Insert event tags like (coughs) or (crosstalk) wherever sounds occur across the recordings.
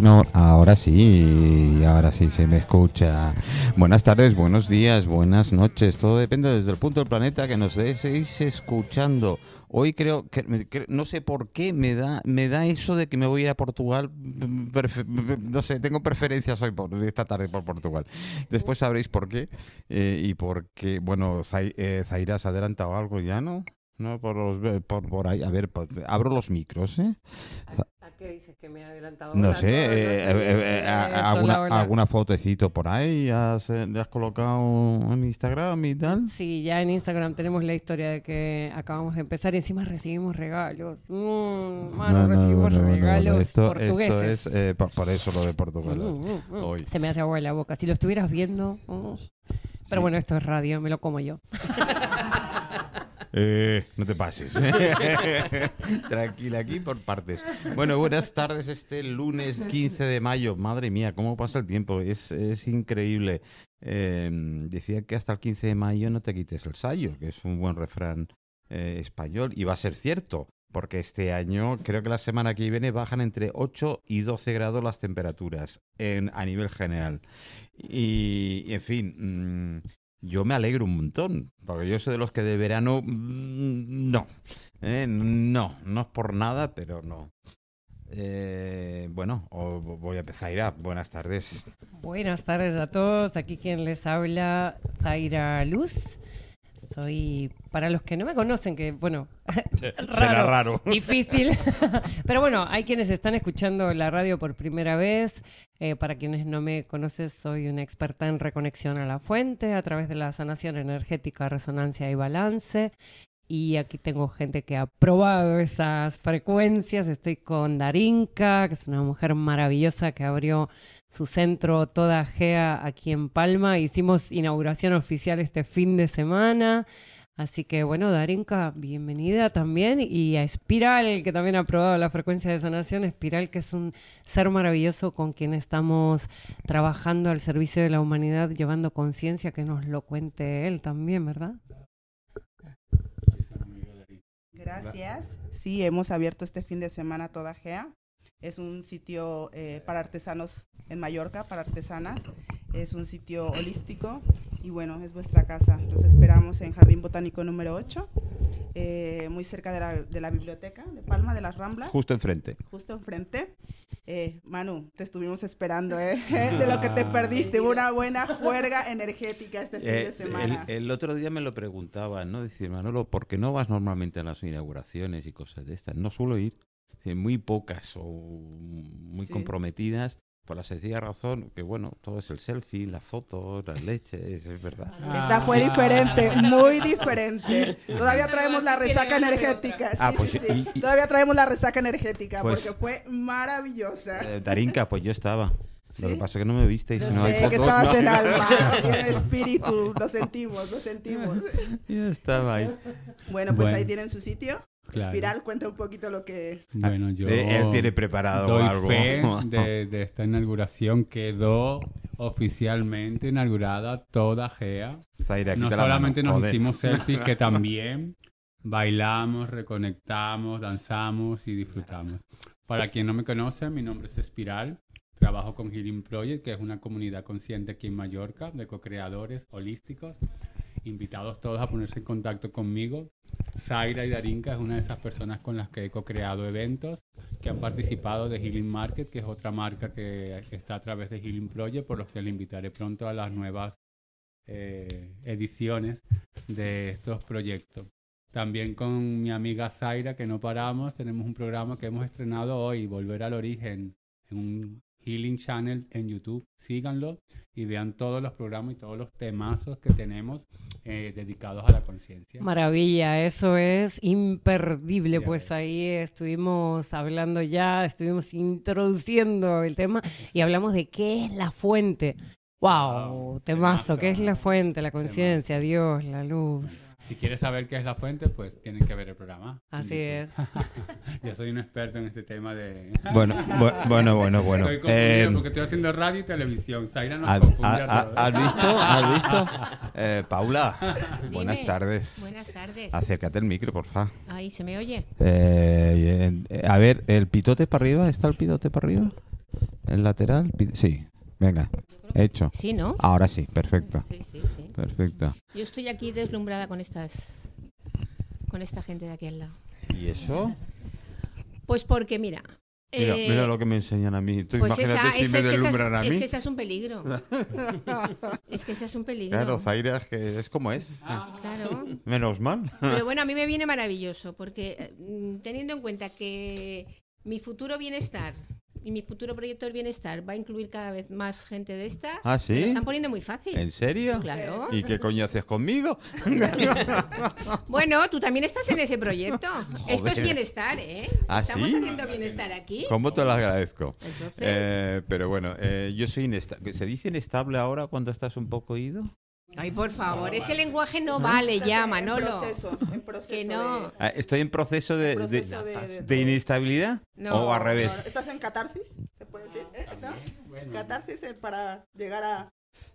No, ahora sí, ahora sí se me escucha. Buenas tardes, buenos días, buenas noches. Todo depende desde el punto del planeta que nos estéis escuchando. Hoy creo que no sé por qué me da me da eso de que me voy a Portugal. No sé, tengo preferencias hoy por esta tarde por Portugal. Después sabréis por qué eh, y por qué. Bueno, eh, Zaira has adelantado algo ya, ¿no? No, por, los, por ahí. A ver, abro los micros, ¿eh? ¿A, qué dices que me he adelantado? No sé, eh, eh, eh, alguna, alguna fotecito por ahí has, has colocado en Instagram y tal. Sí, ya en Instagram tenemos la historia de que acabamos de empezar y encima recibimos regalos. Mm, mano, recibimos regalos esto, portugueses. Esto es por, eso lo de Portugal. Mm, mm, hoy. Se me hace agua en la boca. Si lo estuvieras viendo... Pero bueno, esto es radio, me lo como yo. (laughs) Eh, no te pases. (laughs) Tranquila, aquí por partes. Bueno, buenas tardes este lunes 15 de mayo. Madre mía, cómo pasa el tiempo. Es, increíble. Em, decía que hasta el 15 de mayo no te quites el sayo, que es un buen refrán eh, español. Y va a ser cierto, porque este año, creo que la semana que viene, bajan entre 8 y 12 grados las temperaturas en, a nivel general. Y, en fin, mm, yo me alegro un montón, porque yo soy de los que de verano mm, no, ¿eh? no, no es por nada, pero no. Eh, bueno, voy a empezar, Zaira. Buenas tardes. Buenas tardes a todos. Aquí quien les habla, Zaira Luz. Soy, para los que no me conocen, que bueno, (laughs) raro, será raro. (laughs) Difícil. (laughs) Pero bueno, hay quienes están escuchando la radio por primera vez. Eh, para quienes no me conocen, soy una experta en reconexión a la fuente a través de la sanación energética, resonancia y balance. Y aquí tengo gente que ha probado esas frecuencias. Estoy con Darinka, que es una mujer maravillosa que abrió su centro Toda Gea aquí en Palma. Hicimos inauguración oficial este fin de semana. Así que bueno, Darinka, bienvenida también. Y a Espiral, que también ha probado la frecuencia de sanación. Espiral, que es un ser maravilloso con quien estamos trabajando al servicio de la humanidad, llevando conciencia, que nos lo cuente él también, ¿verdad? Gracias. Sí, hemos abierto este fin de semana Toda Gea. Es un sitio eh, para artesanos en Mallorca, para artesanas. Es un sitio holístico y bueno, es vuestra casa. Los esperamos en Jardín Botánico número 8, eh, muy cerca de la, de la, biblioteca de Palma de las Ramblas. Justo enfrente. Justo enfrente. Eh, Manu, te estuvimos esperando, ¿eh? (laughs) de lo que te ah. perdiste. una buena juerga energética este fin de semana. El, otro día me lo preguntaban, ¿no? Dice, Manolo, ¿por qué no vas normalmente a las inauguraciones y cosas de estas? No suelo ir. Muy pocas o muy comprometidas por la sencilla razón que, bueno, todo es el selfie, la foto, las leches, es verdad. Esta fue diferente, (laughs) muy diferente. Todavía traemos la resaca energética. Ah, pues sí, Todavía traemos la resaca energética pues porque fue maravillosa. Eh, Darinka, pues yo estaba. Lo que pasa es que no me viste y si no, hay fotos, que estabas en alma, (laughs) en espíritu, lo sentimos, lo sentimos. Yo estaba ahí. Bueno, pues ahí tienen su sitio. Espiral, cuenta un poquito lo que... Bueno, yo... Él tiene preparado doy algo. Fe (laughs) de, esta inauguración. Quedó oficialmente inaugurada toda GEA. no solamente nos hicimos (laughs) selfies, que también bailamos, reconectamos, danzamos y disfrutamos. Para quien no me conoce, mi nombre es Espiral. Trabajo con Healing Project, que es una comunidad consciente aquí en Mallorca de co-creadores holísticos invitados todos a ponerse en contacto conmigo. Zaira y Darinka es una de esas personas con las que he co-creado eventos, que han participado de Healing Market, que es otra marca que está a través de Healing Project, por los que le invitaré pronto a las nuevas eh, ediciones de estos proyectos. También con mi amiga Zaira, que no paramos, tenemos un programa que hemos estrenado hoy, Volver al Origen, en un Healing Channel en YouTube. Síganlo y vean todos los programas y todos los temazos que tenemos eh, dedicados a la conciencia. Maravilla, eso es imperdible. Pues ahí estuvimos hablando ya, estuvimos introduciendo el tema y hablamos de qué es la fuente. Wow, temazo, ¿qué es la fuente? La conciencia, Dios, la luz. Si quieres saber qué es la fuente, pues tienen que ver el programa. Así es. (laughs) Yo soy un experto en este tema de... bueno, bueno, bueno, bueno. Estoy eh, porque estoy haciendo radio y televisión. Zaira nos ¿Has, ¿Has visto? ¿Has visto? (laughs) Eh, Paula, buenas tardes. Buenas tardes. Acércate el micro, por favor. Ahí, ¿se me oye? Eh, a ver, ¿el pitote para arriba? ¿Está el pitote para arriba? ¿El lateral? Sí. Venga, hecho. Sí, ¿no? Ahora sí, perfecto. Sí, sí, sí. Perfecto. Yo estoy aquí deslumbrada con estas con esta gente de aquí al lado. ¿Y eso? Pues porque, mira, Mira, eh, mira lo que me enseñan a mí. Tú pues imagínate esa, si esa- me es, deslumbran a es, mí. es que esa es un peligro. (laughs) es que esa es un peligro. Claro, Zaire es, que es como es. Claro. Menos mal. Pero bueno, a mí (laughs) me viene maravilloso, porque eh, teniendo en cuenta que mi futuro bienestar y mi futuro proyecto del bienestar va a incluir cada vez más gente de esta, ¿Ah, me lo sí? están poniendo muy fácil. ¿En serio? Claro. ¿Y qué coño haces conmigo? (laughs) Bueno, tú también estás en ese proyecto. Esto es bienestar, ¿eh? ¿Ah, Estamos sí? haciendo bienestar aquí. ¿Cómo te lo agradezco? Entonces- Eh, pero bueno, eh, yo soy inestable. ¿Se dice inestable ahora cuando estás un poco ido? Ay, por favor, ese lenguaje no vale ya, En Manolo. proceso, en proceso Que no. de- Ah, ¿Estoy en proceso de, de- proceso de- de- de inestabilidad? No, ¿O al revés? No, ¿Estás en catarsis? ¿Se puede decir? ¿Eh? ¿No? Catarsis eh, para llegar a...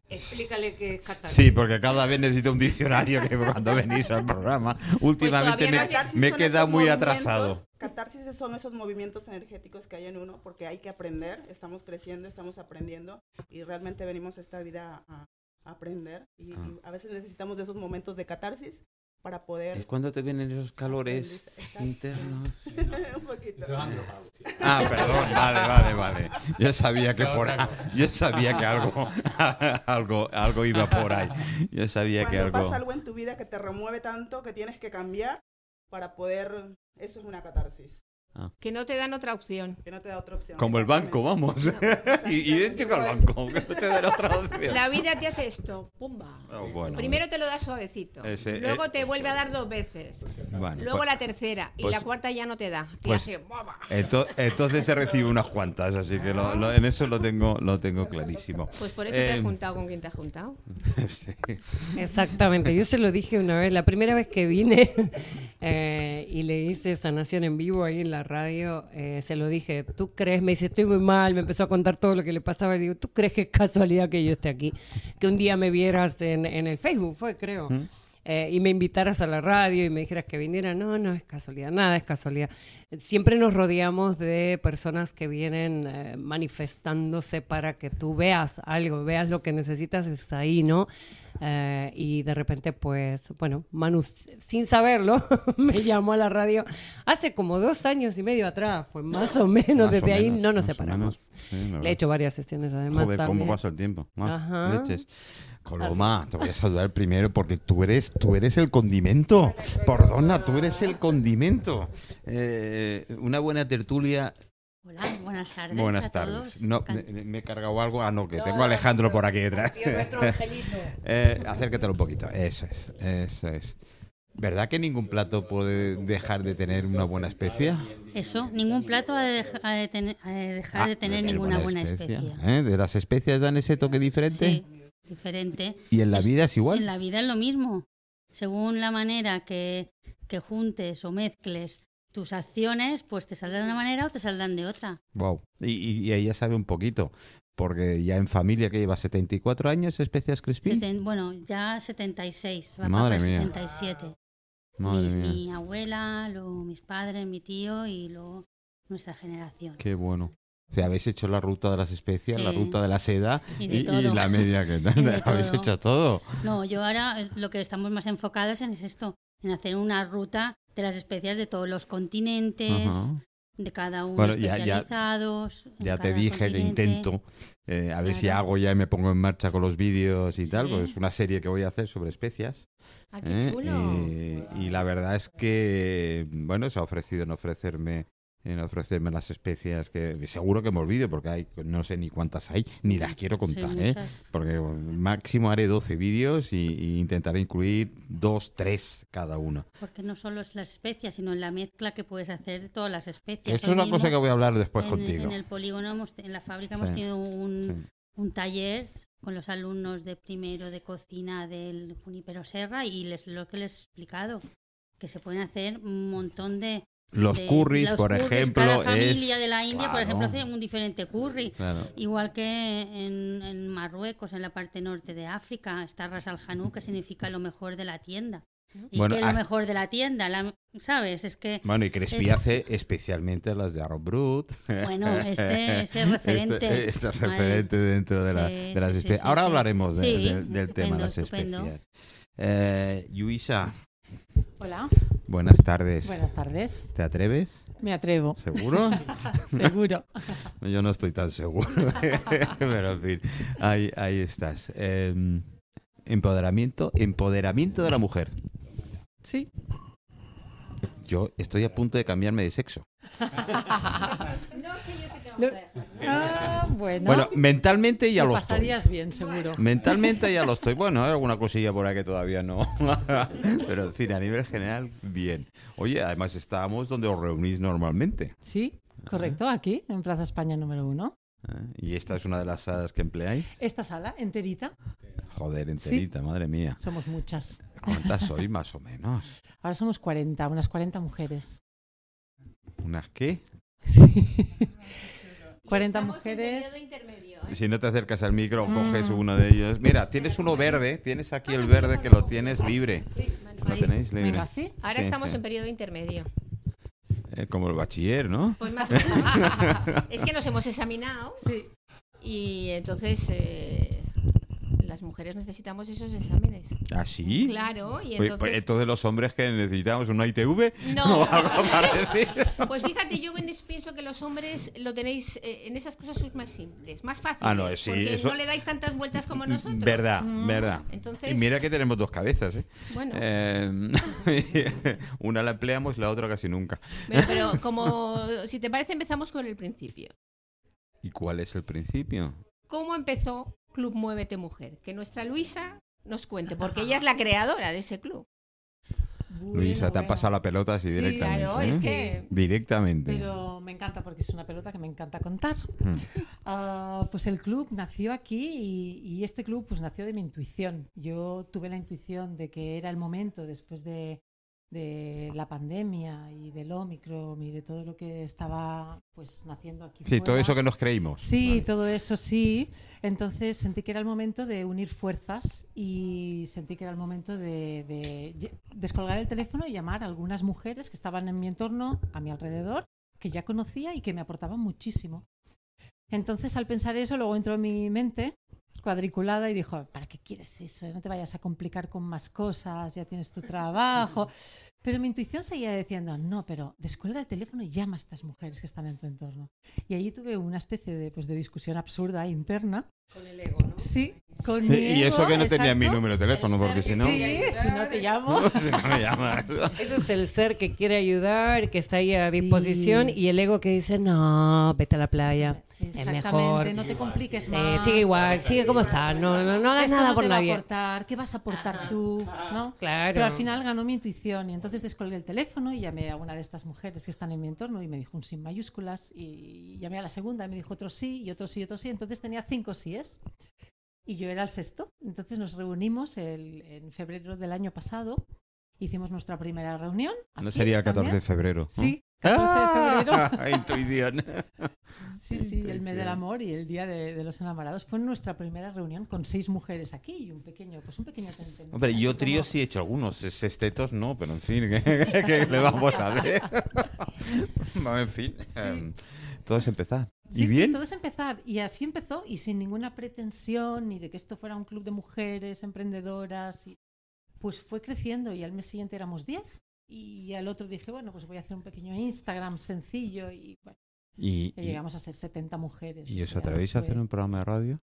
Explícale qué es catarsis. Sí, porque cada vez necesito un diccionario que cuando venís al programa. Últimamente todavía me, no me he quedado esos muy movimientos- atrasado. Catarsis son esos movimientos energéticos que hay en uno, porque hay que aprender, estamos creciendo, estamos aprendiendo, y realmente venimos a esta vida a aprender, y, y Ah. a veces necesitamos de esos momentos de catarsis para poder... Es cuando te vienen esos calores internos. (laughs) un poquito. Ah, perdón, vale, vale, vale. Yo sabía que por ahí, yo sabía que algo, (laughs) algo, algo iba por ahí. Yo sabía que Cuando algo. pasa algo en tu vida que te remueve tanto que tienes que cambiar para poder... Eso es una catarsis, Que no te dan otra opción. que no te da otra opción. Como el banco, vamos. (laughs) Exactamente. Idéntico al banco. Que no te den otra opción. La vida te hace esto, pumba. Oh, bueno. Primero te lo da suavecito. Ese- luego eh, te vuelve a dar dos veces. Bueno, Luego pues- la tercera. Y pues- la cuarta ya no te da. Te pues- hace ento- entonces se recibe unas cuantas, así que lo- lo- en eso lo tengo, lo tengo clarísimo. Pues por eso te has Eh, juntado con quien te has juntado. (laughs) Exactamente, yo se lo dije una vez, la primera vez que vine (laughs) eh, y le hice sanación en vivo ahí en la radio, eh, se lo dije, ¿tú crees? Me dice, estoy muy mal, me empezó a contar todo lo que le pasaba, y digo, ¿tú crees que es casualidad que yo esté aquí? Que un día me vieras en, en el Facebook, fue creo. Eh, y me invitaras a la radio y me dijeras que viniera, no, no es casualidad, nada es casualidad. Siempre nos rodeamos de personas que vienen eh, manifestándose para que tú veas algo, veas lo que necesitas, está ahí, ¿no? Eh, y de repente, pues, bueno, Manu, sin saberlo, (laughs) me llamó a la radio hace como dos años y medio atrás, fue más o menos, Más o desde ahí no nos separamos. Sí, Le he hecho varias sesiones además. Joder, cómo también. pasa el tiempo. Más Ajá. leches. Coloma, te voy a saludar primero porque tú eres, tú eres el condimento. Perdona, tú eres el condimento. Eh, una buena tertulia. Hola, buenas tardes. Buenas a tardes. todos. No, me, me he cargado algo. Ah, no, que tengo a Alejandro por aquí detrás. Nuestro angelito. (laughs) Eh, acércatelo un poquito. Eso es, eso es. ¿Verdad que ningún plato puede dejar de tener una buena especia? Eso, ningún plato ha de, ha de tener- ha de dejar Ah, de tener ninguna buena especia. ¿Eh? ¿De las especias dan ese toque diferente? Sí, diferente. ¿Y en la Es- vida es igual? En la vida es lo mismo. Según la manera que, que juntes o mezcles tus acciones, pues te saldrán de una manera o te saldrán de otra. Wow. Y, y, y ella sabe un poquito, porque ya en familia que lleva 74 años, especias crispy. Seten- bueno, ya 76, va Madre mía. 77. Madre Mis- mía, Mi abuela, luego mis padres, mi tío y luego nuestra generación. qué bueno. O sea, habéis hecho la ruta de las especias, la ruta de la seda Y de la media que (laughs) (laughs) habéis todo. hecho todo. No, yo ahora eh, lo que estamos más enfocados en es esto, en hacer una ruta de las especias de todos los continentes, de cada uno Bueno, ya- ya- especializados. en Ya te dije continente. intento. eh, a ver si hago ya y me pongo en marcha con los vídeos y tal, pues es una serie que voy a hacer sobre especias. ¡Ah, qué ¿eh? chulo! Eh, y la verdad es que, bueno, se ha ofrecido en ofrecerme en ofrecerme las especias que seguro que me olvido porque hay no sé ni cuántas hay ni las quiero Sí, contar ¿eh? porque máximo haré 12 vídeos y, y intentaré incluir dos tres cada uno Porque no solo es las especias, sino en la mezcla que puedes hacer de todas las especias. esto es una cosa que voy a hablar después en, contigo En el polígono, hemos, en la fábrica, Sí, hemos tenido un, Sí. un taller con los alumnos de primero de cocina del Junipero Serra y les lo que les he explicado, que se pueden hacer un montón de... los de- curries los por curries, ejemplo Cada familia es de la India, por ejemplo, hace un diferente curry. claro. Igual que en, en Marruecos, en la parte norte de África, está Ras al Hanout, que significa lo mejor de la tienda. Y que es lo mejor de la tienda, ¿sabes? Es que... Bueno, y Crespi hace especialmente las de Brut. Bueno, este (laughs) es el referente. Este, es referente dentro de, la, de las especies. Ahora hablaremos del tema de las especies. Eh, Luisa. Hola. Buenas tardes. Buenas tardes. ¿Te atreves? Me atrevo. ¿Seguro? (laughs) Seguro. Yo no estoy tan seguro. (laughs) Pero en fin, ahí, ahí estás. Em, empoderamiento, empoderamiento de la mujer. Sí. Yo estoy a punto de cambiarme de sexo. No sé yo qué te ah, bueno. bueno, mentalmente ya lo, pasarías bien, seguro. Mentalmente ya lo estoy. Bueno, hay alguna cosilla por ahí que todavía no. (laughs) Pero en fin, a nivel general, bien. Oye, además estábamos donde os reunís normalmente. Sí, correcto, aquí, en Plaza España número uno. Ah, ¿Y esta es una de las salas que empleáis? Esta sala, enterita. Joder, enterita, madre mía. Somos muchas. ¿Cuántas sois más o menos? Ahora somos 40, unas 40 mujeres. ¿Unas qué? Sí. 40 (laughs) mujeres. ¿eh? Si no te acercas al micro, mm. coges uno de ellos. Mira, tienes uno verde, tienes aquí el verde que lo tienes libre. Lo tenéis libre. Ahora estamos en periodo intermedio. Eh, como el bachiller, ¿no? Pues más o menos. (laughs) es que nos hemos examinado. Sí. Y entonces eh, las mujeres necesitamos esos exámenes. ¿Ah, sí? Claro, y pues, pues, entonces... los hombres que necesitamos una ITV no. (laughs) (laughs) Pues fíjate, yo pienso que los hombres lo tenéis eh, en esas cosas más simples, más fáciles, ah, no, sí, porque no le dais tantas vueltas como nosotros. Verdad, mm. verdad. Entonces... Y mira que tenemos dos cabezas, ¿eh? Bueno. Eh, (laughs) una la empleamos, la otra casi nunca. pero como si te parece empezamos con el principio. ¿Y cuál es el principio? ¿Cómo empezó Club Muévete Mujer? Que nuestra Luisa nos cuente, porque ella es la creadora de ese club. Luisa, te han pasado la pelota así directamente. Claro, es que... Directamente. Pero me encanta porque es una pelota que me encanta contar. Hmm. (laughs) Ah, pues el club nació aquí y, y, este club pues nació de mi intuición. Yo tuve la intuición de que era el momento después de de la pandemia y del Omicron y de todo lo que estaba pues naciendo aquí. Sí, todo eso que nos creímos. Sí, todo eso sí. Entonces sentí que era el momento de unir fuerzas y sentí que era el momento de, de descolgar el teléfono y llamar a algunas mujeres que estaban en mi entorno, a mi alrededor, que ya conocía y que me aportaban muchísimo. Entonces al pensar eso, luego entró en mi mente cuadriculada y dijo, ¿para qué quieres eso? No te vayas a complicar con más cosas, ya tienes tu trabajo. (laughs) Pero mi intuición seguía diciendo, no, pero descuelga el teléfono y llama a estas mujeres que están en tu entorno. Y allí tuve una especie de, pues, de discusión absurda interna. Con el ego, ¿no? Sí, con mi Y eso que no tenía mi número de teléfono, porque si no... Sí, si no te llamo. (laughs) si no me llamas. (laughs) Ese es el ser que quiere ayudar, que está ahí a disposición, y el ego que dice, no, vete a la playa. Es mejor. no te compliques más. Sigue igual, sigue como está. No, no, no hagas nada por nadie. aportar, ¿Qué vas a aportar tú? ¿no? Claro. Pero al final ganó mi intuición y entonces descolgué el teléfono y llamé a una de estas mujeres que están en mi entorno y me dijo un sí mayúsculas y llamé a la segunda y me dijo otro sí y otro sí y otro sí. Entonces tenía cinco síes y yo era el sexto. Entonces nos reunimos en febrero del año pasado hicimos nuestra primera reunión. ¿No sería el 14 de febrero? Sí, 14 de febrero. (laughs) Intuición. (laughs) Sí, sí, el mes del amor y el día de, los enamorados fue nuestra primera reunión con seis mujeres aquí y un pequeño, pues un pequeño Hombre, yo tríos sí he hecho algunos, sextetos no, pero en fin, (laughs) ¿qué, le vamos a ver? (laughs) en fin, em, todo es empezar. ¿Y bien? todo es empezar. Y así empezó y sin ninguna pretensión ni de que esto fuera un club de mujeres emprendedoras. Y pues fue creciendo y al mes siguiente éramos 10 y al otro dije, bueno, pues voy a hacer un pequeño Instagram sencillo y bueno, y, llegamos a ser 70 mujeres. ¿Y os atrevéis a hacer un programa de radio?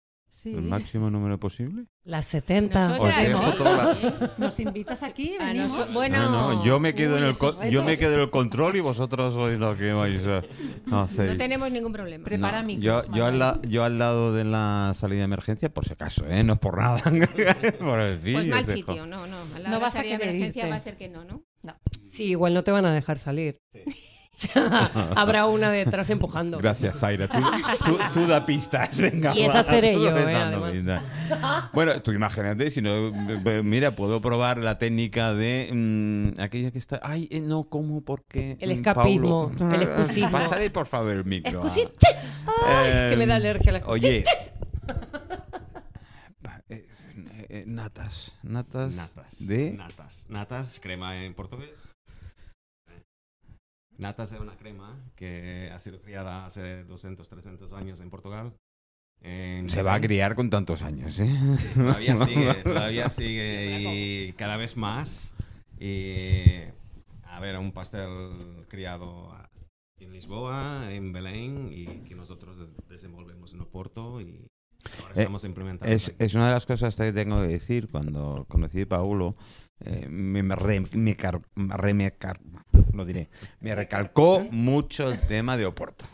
¿El máximo número posible? Las 70. (laughs) Nos invitas aquí, bueno, yo me quedo en el yo me quedo en el control y vosotros sois lo que vais a hacer. No tenemos ningún problema. Prepara no, yo, yo, al yo al lado de la salida de emergencia, por si acaso, ¿eh? no es por nada. (laughs) por el fin, pues mal sitio, no, no. Al lado no de la salida de emergencia va a ser que no, ¿no? No. Sí, igual no te van a dejar salir. (laughs) Habrá una detrás empujando. Gracias, Zaira. Tú, da pistas. (laughs) Venga, y esa seré yo. Eh, bueno, tú imagínate, si no, mira, puedo probar la técnica de mm, aquella que está. Ay, eh, no, ¿cómo? ¿Por qué? El escapismo, el excusismo. Pasaré, por favor, el micro. Ay, que me da alergia la Oye. eh, natas. Natas. Natas. De. Natas. Natas, crema en portugués. Natas es una crema que ha sido criada hace 200, 300 años en Portugal. En Se va a criar con tantos años, ¿eh? Sí, todavía (laughs) sigue, todavía sigue y cada vez más. Y a ver, un pastel criado en Lisboa, en Belén y que nosotros de- desenvolvemos en Oporto y ahora Eh, estamos implementando. Es, es una de las cosas que tengo que decir. Cuando conocí a Paulo, eh, me, me, re- me car- re- me car- lo diré, me recalcó mucho el tema de Oporto.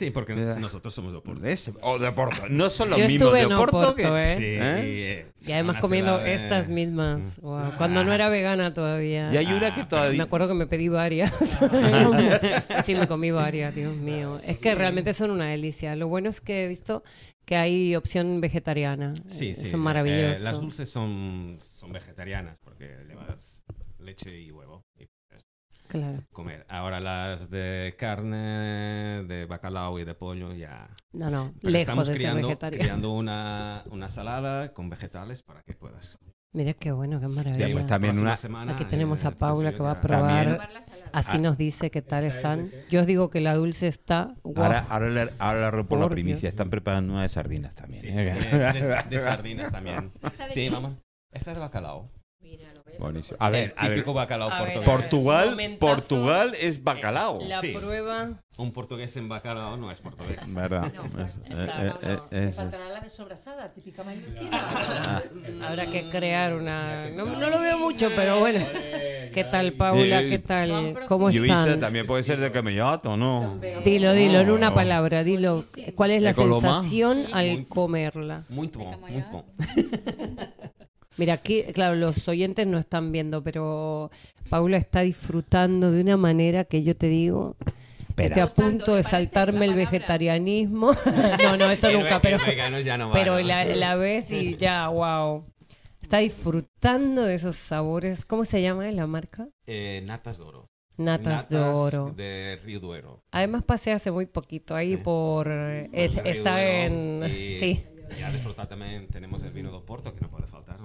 Sí, porque Eh, nosotros somos de Oporto. ¿Ves? O de Oporto. No son los Yo mismos estuve de en Oporto, Oporto, que... ¿eh? Sí, ¿Eh? y, eh, Y además comiendo de- estas mismas. Mm. Cuando no era vegana todavía. Y hay una Ah, que pero todavía... Me acuerdo que me pedí varias. (laughs) sí, me comí varias, Dios mío. Es que realmente son una delicia. Lo bueno es que he visto que hay opción vegetariana. Sí, Eh, sí. Son eh, maravillosos. las dulces son, son vegetarianas porque llevas leche y huevo. Claro. comer. Ahora las de carne, de bacalao y de pollo ya. No, no, Pero lejos estamos de ser criando, vegetariano. criando una, una salada con vegetales para que puedas. Mira qué bueno, qué maravilla. pues, también una- semana, Aquí tenemos eh, a Paula que va a probar. Así Ah. nos dice qué tal están. Yo os digo que la dulce está. Ahora, ahora, le, ahora le rompo la Por primicia. Dios. Están preparando una de sardinas también. Sí, ¿eh? de, de- de sardinas también. ¿Esta (laughs) de Sí, qué es? vamos. Esta es de bacalao. Mira, lo ves. Buenísimo. A ver, a ver. típico bacalao A ver, portugués. Portugal, Momentazo. Portugal es bacalao. La Sí. prueba. Un portugués en bacalao no es portugués. ¿Verdad? No, Es- no, eh, eh, eh, Me eso es. faltará la de sobrasada, típica mallorquina. Ah. Habrá que crear una. No, no lo veo mucho, pero bueno. ¿Qué tal, Paula? Eh, ¿Qué tal? ¿Cómo Luisa están? también puede ser de camellato, ¿no? Dilo, dilo, en una No. palabra. Dilo. ¿Cuál es la ¿De Coloma? sensación al Muy- comerla? Muy bon, muy bon. (laughs) Mira, aquí, claro, los oyentes no están viendo, pero Paula está disfrutando de una manera que yo te digo. Estoy a punto de ¿Te parece saltarme el vegetarianismo. (laughs) (laughs) no, no, eso El nunca, pero, el vegano ya no va, pero ¿no? la, la ves y (laughs) ya, wow. Está disfrutando de esos sabores. ¿Cómo se llama la marca? Eh, natas de oro. Natas, de oro. de Río Duero. Además pasé hace muy poquito ahí Sí. por... eh, es- está Duero en... y- Sí, Y a disfrutar también tenemos el vino de Oporto, que no puede faltar.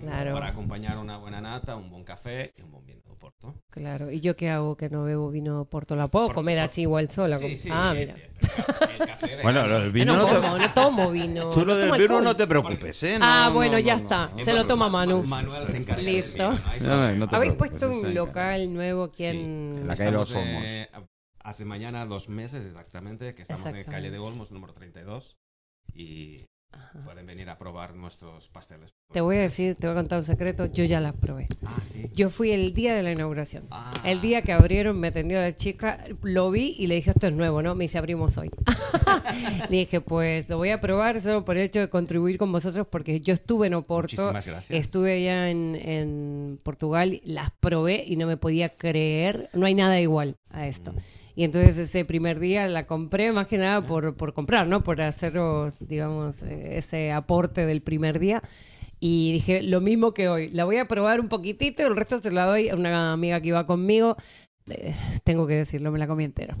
Claro. Para acompañar una buena nata, un buen café y un buen vino de Oporto. Claro, ¿y yo qué hago que no bebo vino Porto? ¿La puedo Por- comer por- así igual sola? Sí, como- sí, ah, mira. (laughs) Bueno, lo vegano. del Yo vino no, no te... como, no tomo vino. Tú lo del tomo vino no te preocupes, ¿eh? Ah, No, bueno, no, ya no, está. no. Se lo bueno, toma Ma- Manu. Manuel se encarga del Listo. no No, no Habéis puesto un local nuevo aquí Sí. en... La calle Los eh, hace mañana dos meses exactamente que estamos en calle de Olmos, número 32. Y. pueden venir a probar nuestros pasteles. Te voy a decir, te voy a contar un secreto. Yo ya las probé. Ah, sí. Yo fui el día de la inauguración. Ah. El día que abrieron, me atendió la chica, lo vi y le dije, esto es nuevo, ¿no? Me dice, abrimos hoy. (laughs) le dije, pues lo voy a probar solo por el hecho de contribuir con vosotros, porque yo estuve en Oporto, Muchísimas gracias. estuve allá en, en Portugal, las probé y no me podía creer, no hay nada igual a esto. Mm. Y entonces ese primer día la compré más que nada por, por comprar, ¿no? Por haceros, digamos, eh, ese aporte del primer día. Y dije, lo mismo que hoy, la voy a probar un poquitito y el resto se la doy a una amiga que iba conmigo. Eh, tengo que decirlo, me la comí entera.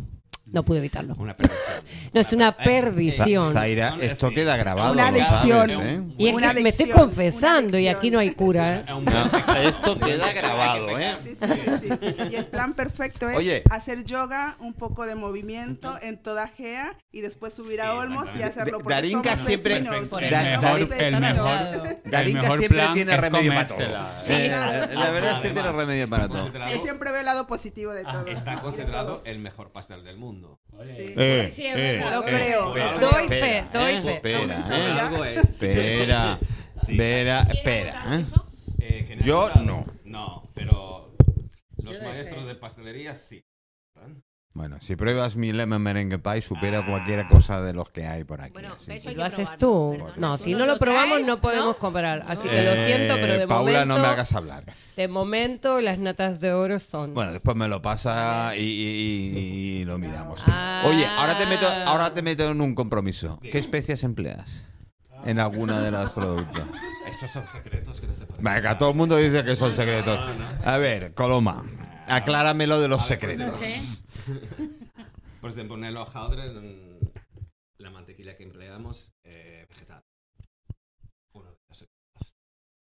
No pude evitarlo. Una perdición. (laughs) No, es una eh, perdición. Zaira, esto queda grabado. Una adicción. sabes, ¿eh? Y es Una que me estoy confesando y aquí no hay cura. ¿eh? (laughs) No, esto queda grabado, ¿eh? Sí, sí, sí, sí. Y el plan perfecto es Oye. hacer yoga, un poco de movimiento en toda Gea y después subir a Olmos y hacerlo porque Darinka somos siempre-. Por El Da- mejor, el el siempre plan tiene remedio para todo. la verdad es que tiene remedio para todo. Yo siempre veo el lado positivo de todo. Está de considerado el mejor pastel del mundo. Sí. Eh, Sí, es eh. Lo creo. pero- lo Doy creo. fe, doy eh, fe. Espera, eh. Algo es. Espera, Sí. espera, ¿Quiere espera. ¿eh? Eh, que Yo no. No, pero los maestros de pastelería sí. Bueno, si pruebas mi lemon merengue pie, supera Ah. cualquier cosa de los que hay por aquí. Bueno, así eso que- hay ¿Lo que haces probarlo, tú? perdona. No, si no lo lo probamos traes, no podemos ¿no? comprar. Así No. que lo siento, pero de Eh, Paula, momento... no me hagas hablar. De momento las natas de oro son... Bueno, después me lo pasa y, y- y- y lo miramos. Ah. Oye, ahora te meto, ahora te meto en un compromiso. ¿Qué especias empleas en alguna de las productos? Esos son secretos que no se pueden. Venga, todo el mundo dice que son secretos. A ver, Coloma, acláramelo de los secretos. (laughs) Por ejemplo, en el hojaldre, la mantequilla que empleamos eh, vegetal. Uno de los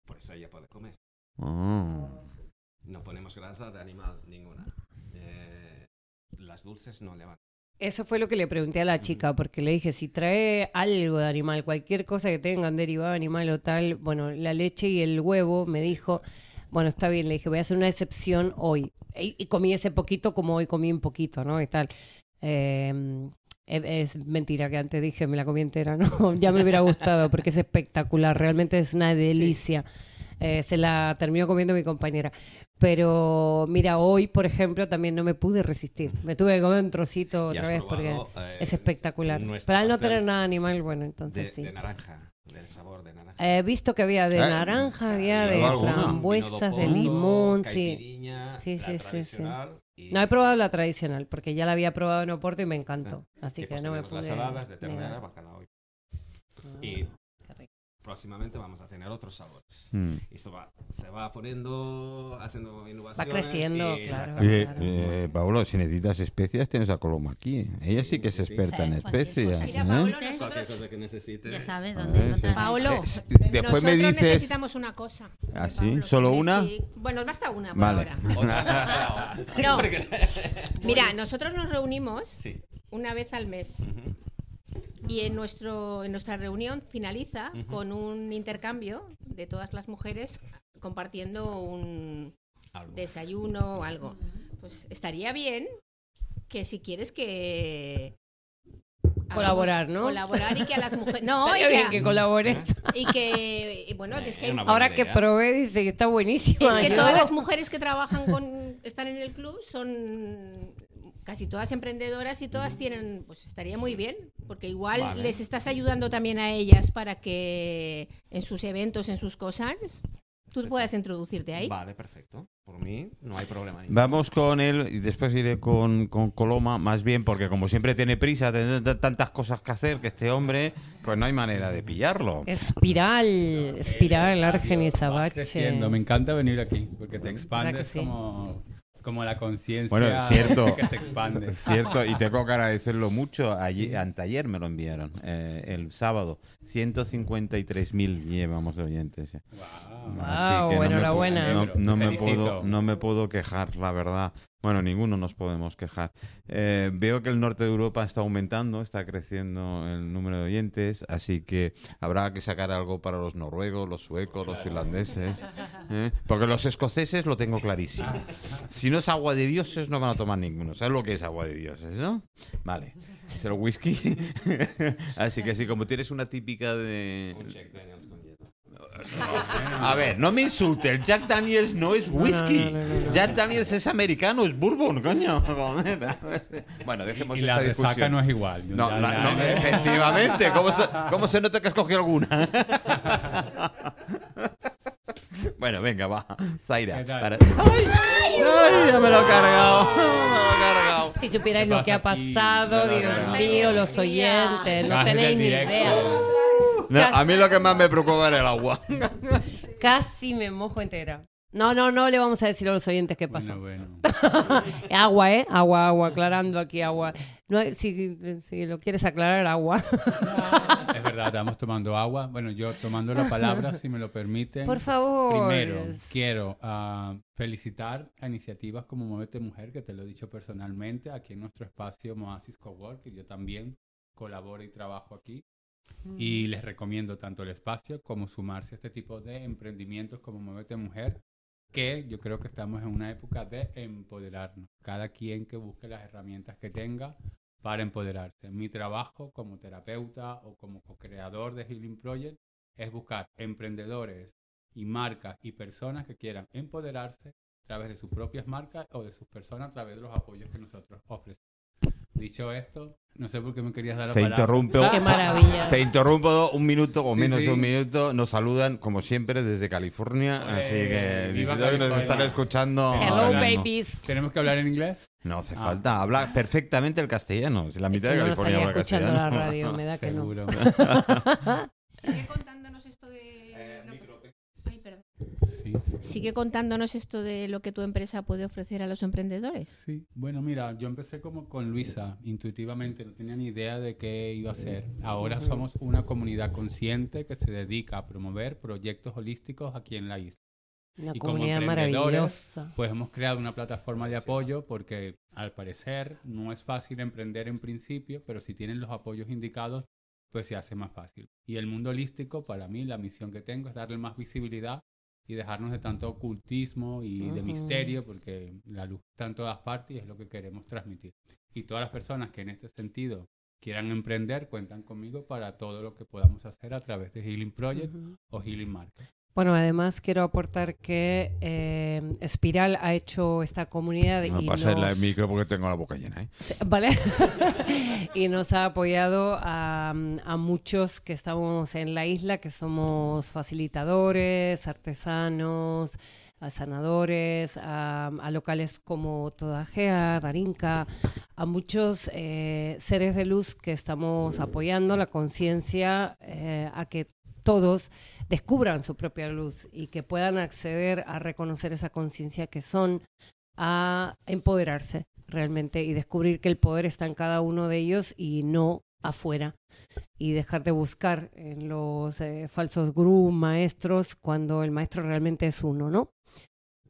pues ella puede comer. Ah. No ponemos grasa de animal ninguna. Eh, las dulces no le van. Eso fue lo que le pregunté a la chica, porque le dije, si trae algo de animal, cualquier cosa que tengan derivado de animal o tal, bueno, la leche y el huevo, me dijo, bueno, está bien, le dije, voy a hacer una excepción hoy. Y, y comí ese poquito como hoy comí un poquito, ¿no? Y tal. Eh, es mentira que antes dije, me la comí entera, (laughs) ¿no? ya me hubiera gustado porque es espectacular, realmente es una delicia. Eh, se la terminó comiendo mi compañera. Pero mira, hoy, por ejemplo, también no me pude resistir. Me tuve que comer un trocito otra vez porque eh, es espectacular. Pero al no tener nada animal, bueno, entonces de, sí. De naranja, del sabor de naranja. He visto que había de Eh, naranja, había de frambuesas, de limón, sí. caipirinha, Sí, la sí, sí, sí. y- No he probado la tradicional porque ya la había probado en Oporto y me encantó. Así y que pues no me pude. las saladas de ternera, bacalao. Ah, Y rico. Próximamente vamos a tener otros sabores. Mm. Y esto va, se va poniendo, haciendo innovaciones. creciendo, y claro. saca- Oye, claro. eh, Paolo, si necesitas especias, tienes a Coloma aquí. Ella sí, Sí, que es sí. experta en Sí, cualquier especias. Mira, ¿eh? Paolo, ¿Eh? Cualquier nosotros, cosa que necesite. Ya sabes dónde ver. Paolo, Eh, Después nosotros me dices. necesitamos una cosa. ¿Ah, sí? Pablo, ¿Solo una? sí. Bueno, basta una por Vale. ahora. (laughs) No, (laughs) mira, (laughs) nosotros nos reunimos Sí. una vez al mes Ujú. Y en, nuestro, en nuestra reunión finaliza con un intercambio de todas las mujeres compartiendo un Algo. desayuno o algo. Pues estaría bien que si quieres que... Colaborar, ¿no? Colaborar y que a las (laughs) mujeres... No, y que, que colabores. (laughs) y que... y Bueno, que es que Ahora que probé, dice que está buenísima. Es que todas las mujeres que trabajan con están en el club son casi todas emprendedoras y todas tienen, pues estaría muy bien, porque igual Vale. les estás ayudando también a ellas para que en sus eventos, en sus cosas, tú Sí. puedas introducirte ahí. Vale, perfecto. Por mí no hay problema. ninguno. Vamos con él y después iré con, con Coloma, más bien porque como siempre tiene prisa, tiene tantas cosas que hacer que este hombre, pues no hay manera de pillarlo. Espiral, espiral, Argenis Vas Abache. creciendo. Me encanta venir aquí porque te ¿Verdad que expandes sí? como, como la conciencia Bueno, (laughs) cierto. que se expande. Cierto, y tengo que agradecerlo mucho. Allí, anteayer me lo enviaron, eh, el sábado. 153.000 llevamos de oyentes. Wow. Wow, no me enhorabuena. pu- No, no me puedo, no me puedo quejar, la verdad. Bueno, ninguno nos podemos quejar. Eh, veo que el norte de Europa está aumentando, está creciendo el número de oyentes, así que habrá que sacar algo para los noruegos, los suecos, los finlandeses. (laughs) ¿eh? Porque los escoceses lo tengo clarísimo. Si no es agua de dioses, no van a tomar ninguno. ¿Sabes lo que es agua de dioses, no? Vale. Es el whisky. (laughs) así que así como tienes una típica de... Un Jack Daniels. A ver, no me insulte. El Jack Daniels no es whisky. no, no, no, no. Jack Daniels es americano, es bourbon, coño. (laughs) Bueno, dejemos Y la esa resaca discusión. no es igual. No, Ya- la- ya- no, efectivamente. ¿Cómo se, cómo se nota que has cogido alguna? (laughs) bueno, venga, va. Zaira. ¡Ay! ¡Ay! Ya me lo he cargado. (laughs) Me lo he cargado. Si supierais ¿Qué lo que ha pasado, Dios mío, los oyentes, no tenéis ni idea. No, a mí lo que más me preocupa era el agua. (laughs) Casi me mojo entera. No, no, no le vamos a decir a los oyentes qué. Bueno, bueno. (laughs) agua, ¿eh? Agua, agua, aclarando aquí agua. No, si, si lo quieres aclarar, agua. (laughs) Es verdad, estamos tomando agua. Bueno, yo tomando la palabra, si me lo permiten. Por favor. Primero, quiero ah, felicitar a iniciativas como Muévete Mujer, que te lo he dicho personalmente, aquí en nuestro espacio Moasis Cowork, que yo también colaboro y trabajo aquí. Y les recomiendo tanto el espacio como sumarse a este tipo de emprendimientos como Muévete Mujer, que yo creo que estamos en una época de empoderarnos. Cada quien que busque las herramientas que tenga para empoderarse. Mi trabajo como terapeuta o como co-creador de Healing Project es buscar emprendedores y marcas y personas que quieran empoderarse a través de sus propias marcas o de sus personas a través de los apoyos que nosotros ofrecemos. Dicho esto, no sé por qué me querías dar la Te palabra. interrumpo. Qué maravilla. Te interrumpo un minuto o Sí, menos sí. de un minuto. Nos saludan, como siempre, desde California. Olé, así que viva que nos están escuchando. Hello, mismo. babies. ¿Tenemos que hablar en inglés? No hace Ah. falta. Habla perfectamente el castellano. Si la mitad Si de no, no California estaría habla escuchando la castellano. radio, me da que no. (laughs) Seguro. (laughs) Sigue contándonos esto de... Eh, micro- Ay, perdón. Sí. Sigue contándonos esto de lo que tu empresa puede ofrecer a los emprendedores. Sí, bueno, mira, yo empecé como con Luisa, intuitivamente, no tenía ni idea de qué iba a ser. Ahora somos una comunidad consciente que se dedica a promover proyectos holísticos aquí en la isla. Una y comunidad maravillosa. Pues hemos creado una plataforma de apoyo porque al parecer no es fácil emprender en principio, pero si tienen los apoyos indicados, pues se hace más fácil. Y el mundo holístico, para mí, la misión que tengo es darle más visibilidad y dejarnos de tanto ocultismo y de misterio, porque la luz está en todas partes y es lo que queremos transmitir. Y todas las personas que en este sentido quieran emprender, cuentan conmigo para todo lo que podamos hacer a través de Healing Project o Healing Market. Bueno, además quiero aportar que eh, Espiral ha hecho esta comunidad no y pasa nos, el micro porque tengo la boca llena. ¿eh? ¿vale? (laughs) y nos ha apoyado a, a, muchos que estamos en la isla, que somos facilitadores, artesanos, a sanadores, a, a locales como Todajea, Darinka, a muchos eh, seres de luz que estamos apoyando la conciencia eh, a que todos descubran su propia luz y que puedan acceder a reconocer esa conciencia que son, a empoderarse realmente y descubrir que el poder está en cada uno de ellos y no afuera y dejar de buscar en los eh, falsos gurús, maestros, cuando el maestro realmente es uno, ¿no?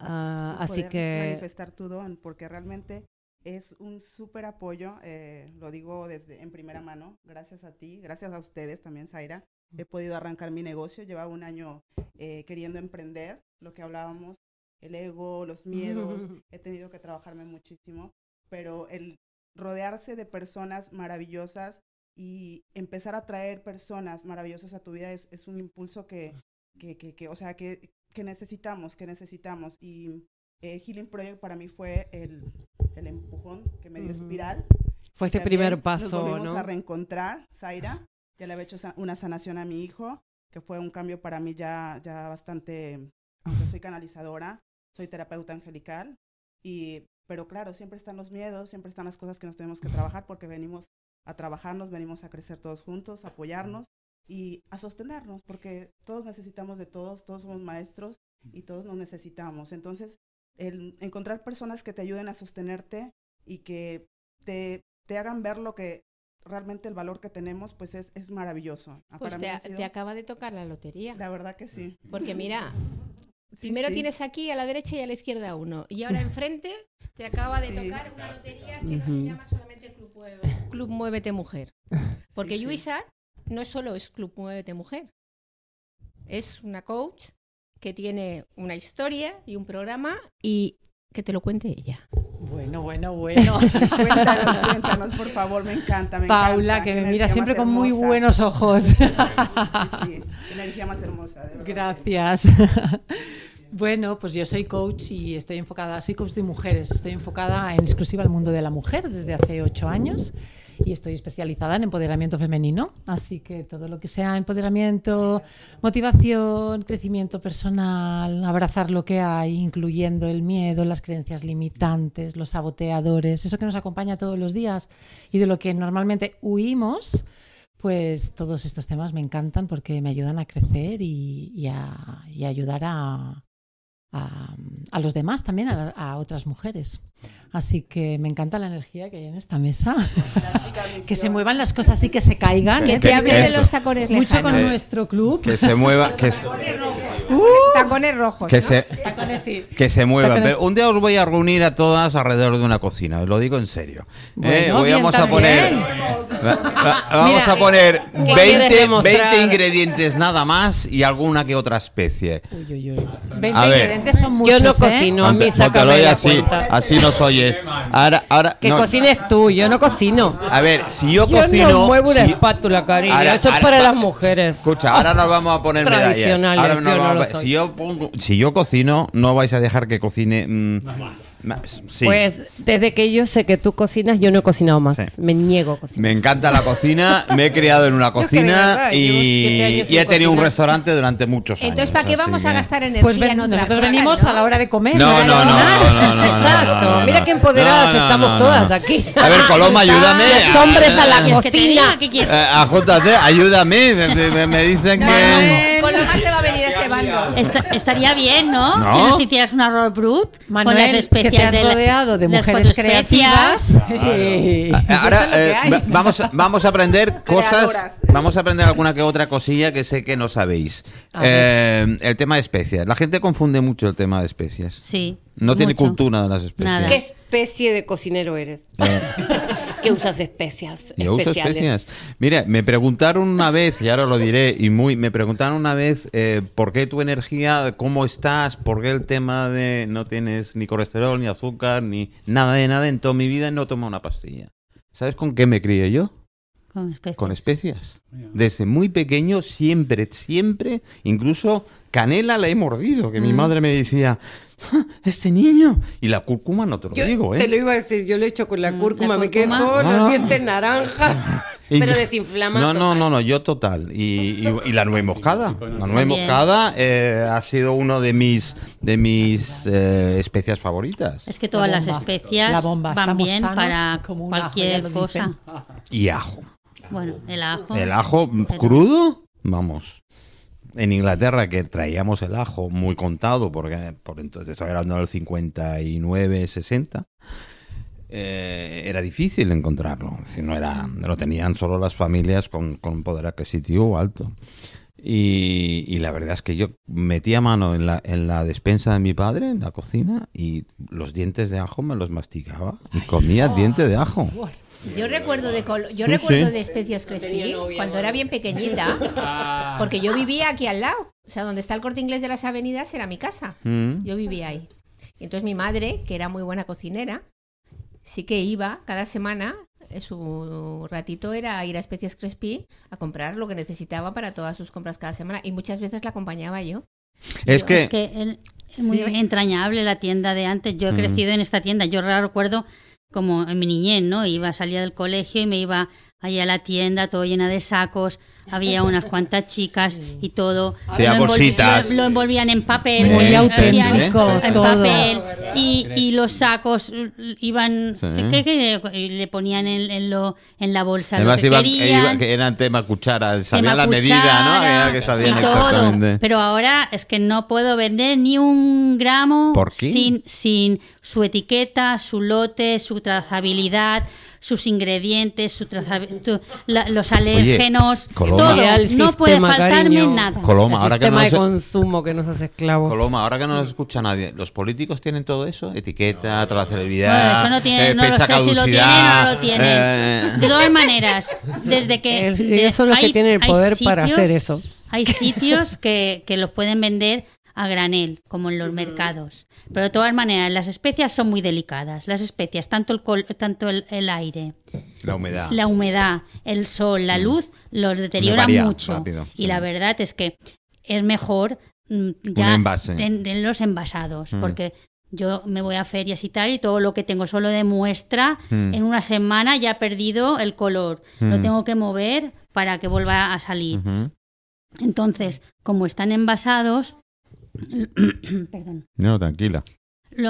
Uh, así que... Manifestar tu don, porque realmente es un súper apoyo, eh, lo digo desde en primera mano, gracias a ti, gracias a ustedes también, Zaira, he podido arrancar mi negocio. Llevaba un año eh, queriendo emprender, lo que hablábamos, el ego, los miedos. (laughs) he tenido que trabajarme muchísimo, pero el rodearse de personas maravillosas y empezar a traer personas maravillosas a tu vida es, es un impulso que, que, que, que, o sea, que, que necesitamos, que necesitamos. Y eh, Healing Project para mí fue el, el empujón que me dio Espiral. Fue ese primer paso, nos volvimos ¿no? a reencontrar, Zaira. Ya le había hecho una sanación a mi hijo, que fue un cambio para mí ya, ya bastante, aunque soy canalizadora, soy terapeuta angelical, y, pero claro, siempre están los miedos, siempre están las cosas que nos tenemos que trabajar porque venimos a trabajarnos, venimos a crecer todos juntos, a apoyarnos y a sostenernos, porque todos necesitamos de todos, todos somos maestros y todos nos necesitamos. Entonces, el encontrar personas que te ayuden a sostenerte y que te, te hagan ver lo que realmente el valor que tenemos pues es, es maravilloso. Pues Para te, mí ha sido- te acaba de tocar la lotería. La verdad que sí. Porque mira, (laughs) Sí, primero sí. tienes aquí a la derecha y a la izquierda uno. Y ahora enfrente te acaba de Sí. tocar una lotería que no se llama solamente Club, Muévete Mujer. (laughs) Porque Sí, sí. Luisa no solo es Club Muévete Mujer. Es una coach que tiene una historia y un programa y que te lo cuente ella. Bueno, bueno, bueno. (laughs) Cuéntanos, cuéntanos, por favor, me encanta. Me Paula, encanta. que me mira siempre con muy buenos ojos. Sí, energía más hermosa. de. Gracias. Bueno, pues yo soy coach y estoy enfocada, soy coach de mujeres, estoy enfocada en exclusiva al mundo de la mujer desde hace ocho años y estoy especializada en empoderamiento femenino, así que todo lo que sea empoderamiento, motivación, crecimiento personal, abrazar lo que hay, incluyendo el miedo, las creencias limitantes, los saboteadores, eso que nos acompaña todos los días y de lo que normalmente huimos. Pues todos estos temas me encantan porque me ayudan a crecer y, a, ayudar a, a, los demás también, a otras mujeres. Así que me encanta la energía que hay en esta mesa. (laughs) que se muevan las cosas y que se caigan. Que ¿eh? de los tacones Mucho con lejanos. nuestro club. Que se mueva, que, se- Tacones rojos. que ¿no? se, Tacones sí. que se mueva. Tacones- Pero un día os voy a reunir a todas alrededor de una cocina, os lo digo en serio. Eh, Bueno, bien, vamos a poner, va- va- vamos Mira, a poner quieres 20, demostrar? 20 ingredientes nada más y alguna que otra especie. Uy, uy, uy. 20 A ver. ingredientes son Yo muchos, no ¿eh? cocino, a mí póntelo sácame ahí la Ahora, ahora, Que no. cocines tú, yo no cocino. A ver, si yo Yo cocino. no muevo una si- espátula, cariño. Ahora- Eso es ahora- para las mujeres. Escucha, ahora nos vamos a poner medallas. Tradicionales, Ahora yo nos no vamos a- lo soy. si yo pongo, si yo cocino, no vais a dejar que cocine. mm, ma- sí. Pues desde que yo sé que tú cocinas, yo no he cocinado más. Sí. Me niego a cocinar. Me encanta la cocina, me he criado en una Yo cocina y, he tenido un restaurante durante muchos años. Entonces, ¿para qué vamos a gastar energía Pues ven- en otra nosotros venimos ¿no? a la hora de comer. No, no, no, no, no, no, Exacto. no, no, Mira no. qué empoderadas No, no, estamos no, no. Todas aquí. A ver, Coloma, ayúdame. Los hombres a la ¿Quieres que diga? cocina. ¿Qué quieres? Eh, ajúntate, ayúdame. Me, me- me dicen No, que. no, Coloma se va No, estaría bien, ¿no? Que nos hicieras un arroz brut Manuel, con las especias que te has rodeado de, mujeres creativas. Ahora eh, vamos, vamos a aprender (laughs) cosas. Vamos a aprender alguna que otra cosilla que sé que no sabéis. Eh, el tema de especias. La gente confunde mucho el tema de especias. Sí. No tiene cultura de las especias. ¿Qué especie de cocinero eres? Eh. (laughs) ¿Qué usas especias? Yo uso especias. Mira, me preguntaron una vez, y ahora lo diré, y muy, me preguntaron una vez eh, por qué tu energía, cómo estás, por qué el tema de no tienes ni colesterol, ni azúcar, ni nada de nada en toda mi vida no tomo una pastilla. ¿Sabes con qué me crié yo? Con especias. Con especias. Desde muy pequeño, siempre, siempre, incluso canela la he mordido, que mi mm. madre me decía, este niño. Y la cúrcuma no te lo digo, ¿eh? Te lo iba a decir, yo lo he hecho con la mm, cúrcuma, me quedé todos los ah. dientes naranjas, (laughs) pero desinflamado. No, no, no, no, yo total. Y, la nuez moscada. La nuez moscada eh, ha sido uno de mis, de mis eh, especias favoritas. Es que todas las especias van bien para cualquier cosa. Y ajo. Bueno, el ajo. El ajo crudo, vamos en Inglaterra que traíamos el ajo muy contado, porque por entonces estoy hablando del 59, 60, eh, era difícil encontrarlo. Si no era, lo tenían solo las familias con, con poder adquisitivo alto. Y, y, la verdad es que yo metía mano en la, en la despensa de mi padre, en la cocina, y los dientes de ajo me los masticaba y comía diente de ajo. Yo recuerdo de yo recuerdo de especias Crespi cuando era bien pequeñita, porque yo vivía aquí al lado, o sea, donde está el corte inglés de las avenidas era mi casa. Mm. Yo vivía ahí. Y entonces mi madre, que era muy buena cocinera, sí que iba cada semana, eh, su ratito era ir a Especias Crespi a comprar lo que necesitaba para todas sus compras cada semana y muchas veces la acompañaba yo. Es que, es que es muy entrañable la tienda de antes. Yo he mm. crecido en esta tienda. Yo recuerdo como en mi niñez, ¿no? Iba, a salir del colegio y me iba allá a la tienda, todo llena de sacos, había unas cuantas chicas (laughs) y todo. lo, bolsitas. lo, envolvían en papel, muy auténtico, en papel y, y, los sacos iban, ¿qué, le ponían en, lo, en la bolsa Además, lo que iba, que eran tema cuchara, sabían la medida, ¿no? Que sabían y todo. Pero ahora es que no puedo vender ni un gramo sin sin su etiqueta, su lote, su trazabilidad sus ingredientes, su los alérgenos, todo. No puede faltarme nada. Coloma, ahora que no de consumo que nos hace esclavos. Coloma, ahora que no nos escucha nadie, ¿los políticos tienen todo eso? Etiqueta, trazabilidad, eso no tiene, eh, no lo sé si lo tienen o no lo tienen. Eh. De todas maneras, desde que... ellos son los que tienen el poder para hacer eso. Hay sitios que, que los pueden vender a granel, como en los mercados. Pero de todas maneras, las especias son muy delicadas. Las especias, tanto el, tanto el, aire, la humedad. la humedad, el sol, la mm. luz, los deterioran mucho. y la verdad es que es mejor mm, ya en, los envasados, mm. porque yo me voy a ferias y tal y todo lo que tengo solo de muestra, en una semana ya he perdido el color. Lo tengo que mover para que vuelva a salir. Entonces, como están envasados, (coughs) Perdón. No, tranquila.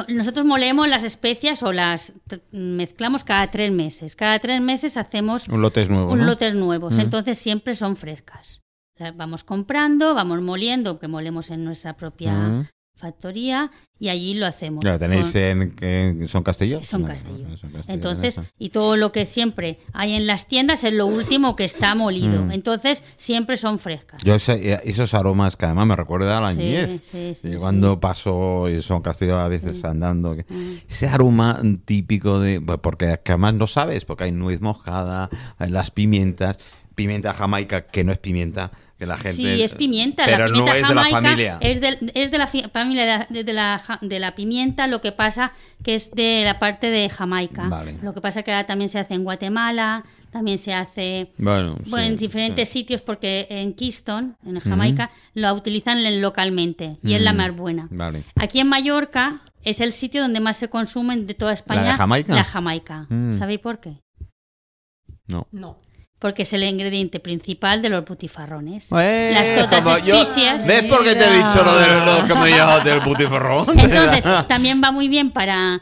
nosotros molemos las especias o las mezclamos cada tres meses. Cada tres meses hacemos un lotes nuevo. Un lotes nuevos. Mm. Entonces siempre son frescas. Vamos comprando, vamos moliendo, que molemos en nuestra propia mm factoría y allí lo hacemos. Ya tenéis en, Son Castillo. Son Castillo. Entonces, y todo lo que siempre hay en las tiendas es lo último que está molido. Mm. Entonces, siempre son frescas. Yo esos aromas que además me recuerda a la niñez. cuando paso y Son Castillo a veces andando. Ese aroma típico de... Porque además no sabes, porque hay nuez mojada, las pimientas, pimienta jamaica que no es pimienta la gente, sí, es pimienta. Pero la pimienta no es de la familia. Es de, es de la familia de, la, de la pimienta, lo que pasa que es de la parte de Jamaica. Lo que pasa que ahora también se hace en Guatemala, también se hace bueno, en diferentes sitios, porque en Keystone, en Jamaica, lo utilizan localmente y es la más buena. Aquí en Mallorca es el sitio donde más se consumen de toda España. ¿La Jamaica? La Jamaica. Mm. ¿Sabéis por qué? No. No porque es el ingrediente principal de los butifarrones. Las totas especias. ¿Ves por qué te he dicho lo, de, lo que me llamas del butifarrón? Entonces, también va muy bien para,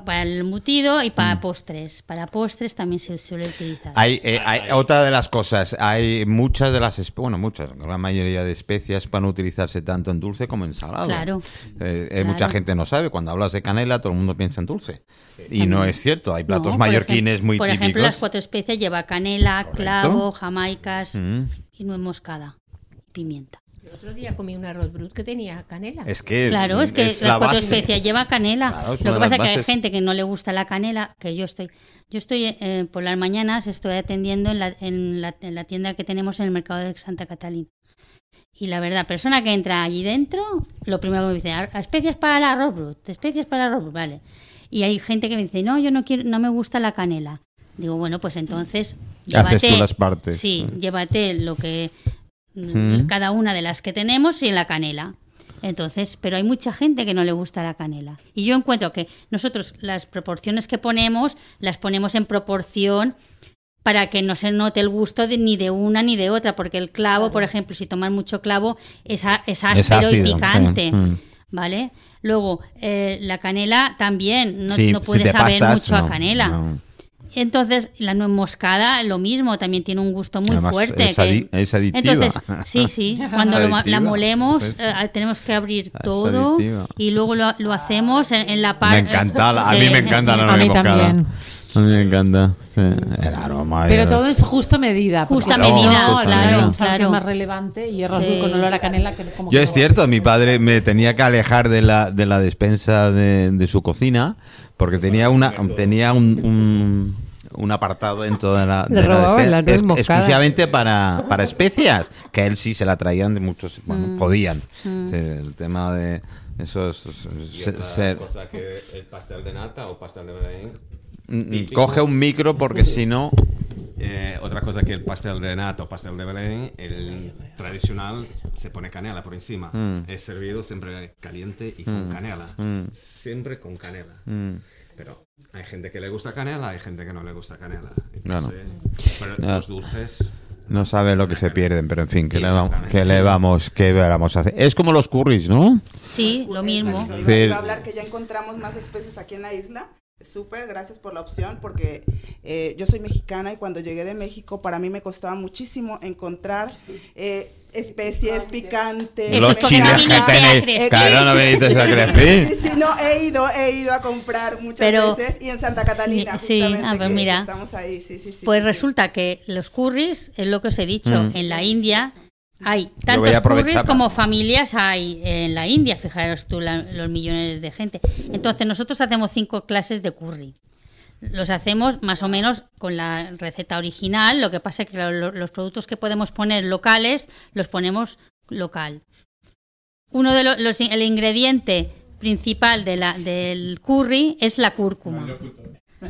para el embutido y para mm. postres. Para postres también se suele utilizar. Hay, eh, otra de las cosas, hay muchas de las, bueno, muchas, la mayoría de especias van a utilizarse tanto en dulce como en salado. Claro. Eh, eh, mucha gente no sabe, cuando hablas de canela todo el mundo piensa en dulce. Y no es cierto, hay platos mallorquines muy típicos. Por ejemplo, las cuatro especies lleva canela, clavo, jamaicas mm. y nuez moscada, pimienta. El otro día comí un arroz brut que tenía canela. Es que claro, es que las cuatro especias lleva canela. Lo que pasa es que hay gente que no le gusta la canela, que yo estoy, yo estoy eh, por las mañanas estoy atendiendo en la, en, la, tienda que tenemos en el mercado de Santa Catalina. Y la verdad, persona que entra allí dentro, lo primero que me dice, especias para el arroz brut, especias para el arroz brut, vale. Y hay gente que me dice, no, yo no quiero, no me gusta la canela. Digo, bueno, pues entonces. Llévate, Haces tú las partes. Sí, llévate lo que Mm, cada una de las que tenemos y en la canela. Entonces, pero hay mucha gente que no le gusta la canela. Y yo encuentro que nosotros las proporciones que ponemos, las ponemos en proporción para que no se note el gusto ni de una ni de otra, porque el clavo, por ejemplo, si tomas mucho clavo, es, es áspero y picante. Mm. ¿Vale? Luego, eh, la canela también, no, no puede saber mucho a canela. Entonces, la nuez moscada, lo mismo, también tiene un gusto muy fuerte. Es, adictiva. Entonces, sí, sí, (laughs) cuando la molemos, pues eh, tenemos que abrir todo y luego lo, hacemos en, la parte. Me encanta, a mí me encanta la nuez moscada. También. A mí me encanta. El aroma. Pero todo en su justa medida. Justa medida, claro. claro. Es más relevante y arroz con olor a canela. Que como Yo es cierto, mi padre me tenía que alejar de la, de la despensa de, de su cocina porque tenía una tenía un un apartado en toda la, de exclusivamente para, para especias, que él sí se la traían de muchos, bueno, mm. podían. Mm. El tema de esos... cosa que el pastel de nata o pastel de Belén... Mm, coge un micro porque si no... Eh, otra cosa que el pastel de nata o pastel de Belén, el tradicional se pone canela por encima. Es servido siempre caliente y con canela. Siempre con canela. Pero hay gente que le gusta canela, hay gente que no le gusta canela. pero los dulces no sabe lo que se pierden, pero en fin, ¿qué le, vamos, ¿qué le vamos, qué vamos a hacer? Es como los curries, ¿no? Sí, lo mismo. Iba a hablar que ya encontramos más especies aquí en la isla. Súper, gracias por la opción, porque eh, yo soy mexicana y cuando llegué de México, para mí me costaba muchísimo encontrar eh, especies picantes. Los chinos que Claro, no me dices a Sí, sí, no, he ido, he ido a comprar muchas veces y en Santa Catalina. Sí, ah, pues mira. Estamos ahí, sí, sí, sí. Pues resulta que los curries, es lo que os he dicho, mm. en la India hay tantos curries como familias hay en la India, fijaros tú los millones de gente. Entonces nosotros hacemos cinco clases de curry los hacemos más o menos con la receta original, lo que pasa es que los productos que podemos poner locales los ponemos local. Uno de los, el ingrediente principal de la, del curry es la cúrcuma.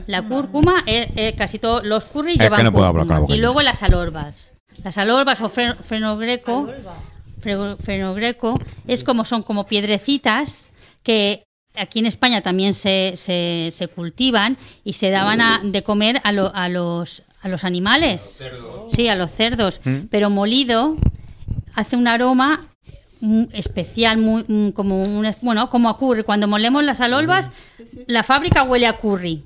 La cúrcuma, eh, eh, casi todos los curry llevan cúrcuma. Y luego las alorbas. Las alorbas o fenogreco, fenogreco es como son como piedrecitas que aquí en España también se, se, cultivan y se daban de comer a, a, los, a los animales. sí, a los cerdos. ¿Mm? Pero molido hace un aroma especial, muy, como un, bueno, como a curry. Cuando molemos las alolvas, la fábrica huele a curry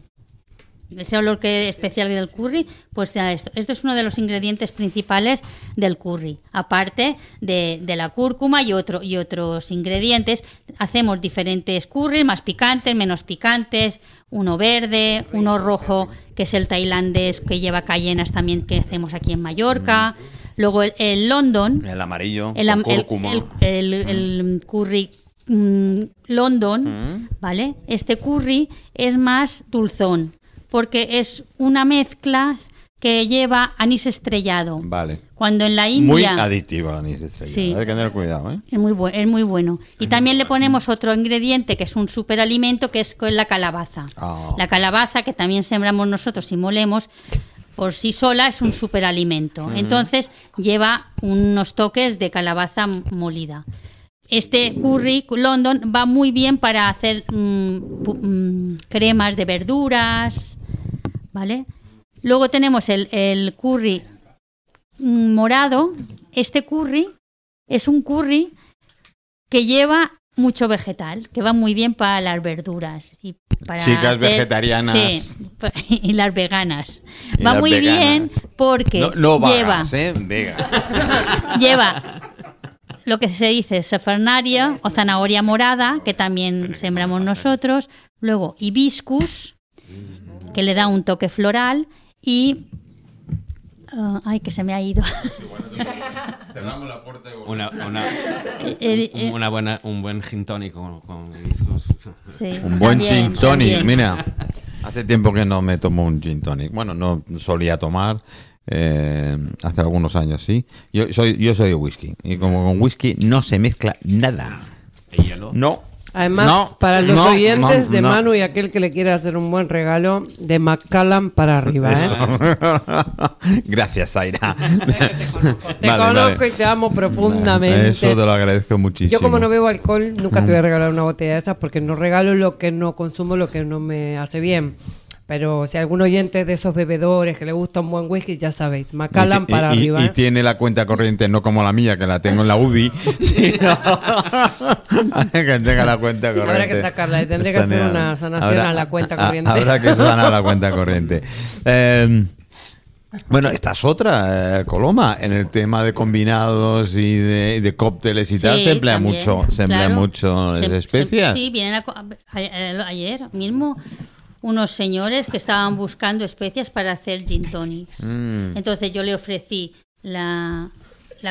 ese olor que especial del curry, pues esto. Esto es uno de los ingredientes principales del curry. Aparte de, la cúrcuma y, otro, y otros ingredientes, hacemos diferentes curry, más picantes, menos picantes, uno verde, uno rojo, que es el tailandés que lleva cayenas también que hacemos aquí en Mallorca. Luego el, London. El amarillo. El, el, curry mm, London, mm. ¿vale? Este curry es más dulzón porque es una mezcla que lleva anís estrellado. Vale. Cuando en la India... Muy adictiva el anís estrellado. Sí. Hay que tener cuidado, ¿eh? Es muy, es muy bueno. Y también le ponemos otro ingrediente que es un superalimento, que es la calabaza. Ah. La calabaza, que también sembramos nosotros y molemos, por sí sola es un superalimento. Entonces lleva unos toques de calabaza molida. Este curry London va muy bien para hacer mm, mm, cremas de verduras, ¿vale? Luego tenemos el, curry mm, morado. Este curry es un curry que lleva mucho vegetal, que va muy bien para las verduras. Y para Chicas vegetarianas. Sí, (laughs) y las veganas. va muy bien porque lleva, ¿eh? (laughs) lleva lo que se dice safarnaria o zanahoria morada, que también sembramos nosotros, luego hibiscus, que le da un toque floral, y Ah, ay, que se me ha ido. (laughs) Cerramos la puerta una, una, eh, eh, una, buena, un buen gin tonic con. Sí, un buen gin tonic, mira. Hace tiempo que no me tomo un gin tonic. Bueno, no solía tomar. Eh, hace algunos años, sí. Yo soy, yo soy de whisky. Y como con whisky no se mezcla nada. ¿El hielo? No, Además, para los oyentes de Manu y aquel que le quiera hacer un buen regalo, de Macallan para arriba. ¿eh? (laughs) Gracias, Zaira. (laughs) te conozco, y te amo profundamente. Eso te lo agradezco muchísimo. Yo como no bebo alcohol, nunca te voy a regalar una botella de esas porque no regalo lo que no consumo, lo que no me hace bien. Pero si algún oyente de esos bebedores que le gusta un buen whisky, ya sabéis, Macallan para arriba. Y tiene la cuenta corriente, no como la mía, que la tengo en la UBI, (laughs) sino (laughs) que tenga la cuenta corriente. Habrá que sacarla, tendré que hacer una sanación a la cuenta corriente. Habrá que sanar la cuenta corriente. Em, bueno, esta es otra, eh, Coloma, en el tema de combinados y de, cócteles y tal, se emplea mucho, se emplea mucho especias. sí, vienen ayer mismo unos señores que estaban buscando especias para hacer gin tonic. Mm. Entonces yo le ofrecí la,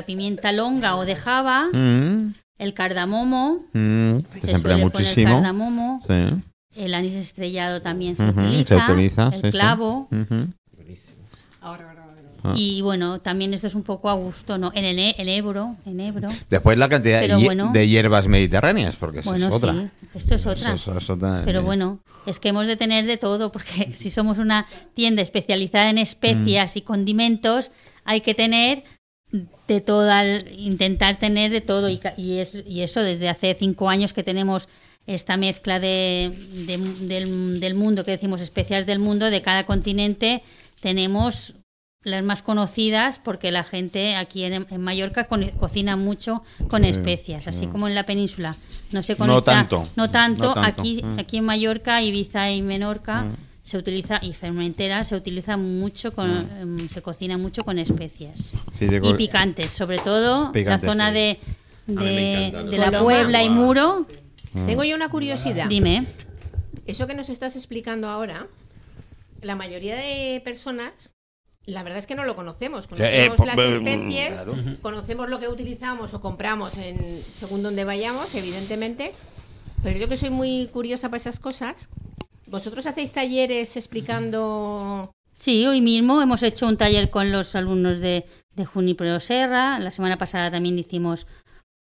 pimienta longa o de java, mm. el cardamomo, mm. se, emplea muchísimo. El cardamomo, el anís estrellado también se, utiliza, el clavo. Ah. Y bueno, también esto es un poco a gusto, ¿no? En el, Ebro, en Ebro. Después la cantidad de hierbas mediterráneas, porque eso es otra. Sí, esto es otra. Pero bueno, es que hemos de tener de todo, porque (laughs) si somos una tienda especializada en especias mm. y condimentos, hay que tener de todo, intentar tener de todo. Y, y, eso desde hace cinco años que tenemos esta mezcla de, del, del mundo, que decimos especias del mundo, de cada continente, tenemos las más conocidas porque la gente aquí en, Mallorca cocina mucho con especias, así como en la península. No se conecta, no tanto. No tanto, aquí mm. aquí en Mallorca, Ibiza y Menorca mm. se utiliza y Fermentera se utiliza mucho con mm. em, se cocina mucho con especias y picantes, sobre todo la zona de de, la Puebla y Muro. Tengo yo una curiosidad. Dime. Eso que nos estás explicando ahora, la mayoría de personas la verdad es que no lo conocemos. Eh, conocemos las especies, conocemos lo que utilizamos o compramos en según donde vayamos, evidentemente. Pero yo que soy muy curiosa para esas cosas, ¿vosotros hacéis talleres explicando...? Sí, hoy mismo hemos hecho un taller con los alumnos de, de Junipero Serra. La semana pasada también hicimos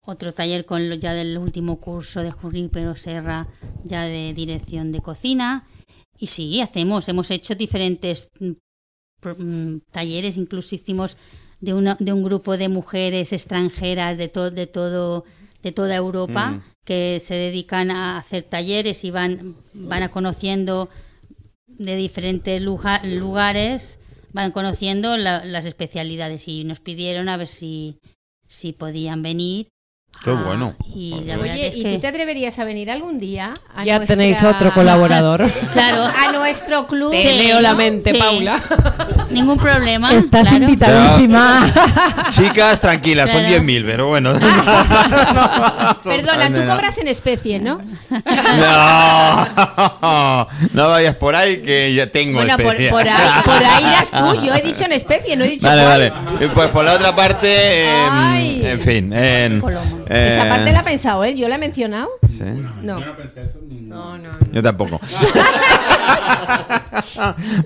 otro taller con los ya del último curso de Junipero Serra, ya de dirección de cocina. Y sí, hacemos, hemos hecho diferentes Mm, talleres, incluso hicimos de, una, de un grupo de mujeres extranjeras de, todo de, todo, de toda Europa mm. que se dedican a hacer talleres y van, van a conociendo de diferentes lugares, van conociendo las especialidades y nos pidieron a ver si, si podían venir Qué ah, bueno. Y Oye, ¿y tú te atreverías a venir algún día? ya tenéis otro (laughs) colaborador. claro. A nuestro club. Te leo la mente, Paula. Ningún problema. Estás invitadísima. (laughs) Chicas, tranquilas, son 10.000, pero bueno. (laughs) Perdona, tú cobras en especie, ¿no? no. No vayas por ahí que ya tengo bueno, especie. Por, por, ahí, por ahí irás tú. Yo he dicho en especie, no he dicho Vale, vale. Pues por la otra parte, em, en fin. En, esa parte eh, la ha pensado él, yo la he mencionado. ¿Sí? No. Yo no pensé eso ni no, no, Yo tampoco. (laughs)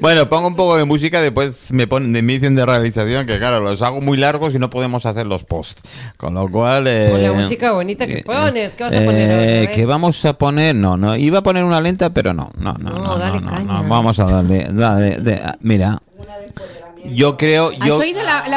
bueno, pongo un poco de música, después me ponen de misión de realización, que claro, los hago muy largos y no podemos hacer los posts. Con lo cual. Eh, Con la música bonita que eh, pones, ¿qué vas a poner? Eh, ¿Qué vamos a poner? No, no, iba a poner una lenta, pero no, no, no, no, no, no, no, vamos a darle, dale, de, mira. Yo creo. ¿Has yo, oído la, la